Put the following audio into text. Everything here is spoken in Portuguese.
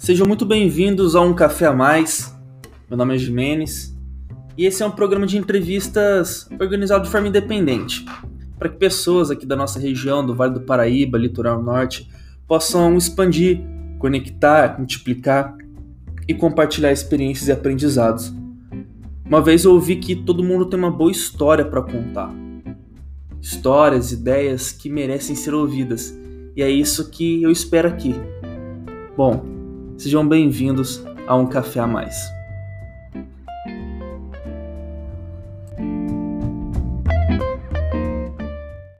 Sejam muito bem-vindos a Um Café a Mais. Meu nome é Jimenez e esse é um programa de entrevistas organizado de forma independente, para que pessoas aqui da nossa região, do Vale do Paraíba, Litoral Norte, possam expandir, conectar, multiplicar e compartilhar experiências e aprendizados. Uma vez eu ouvi que todo mundo tem uma boa história para contar. Histórias, ideias que merecem ser ouvidas. E é isso que eu espero aqui. Bom, sejam bem-vindos a um café a mais.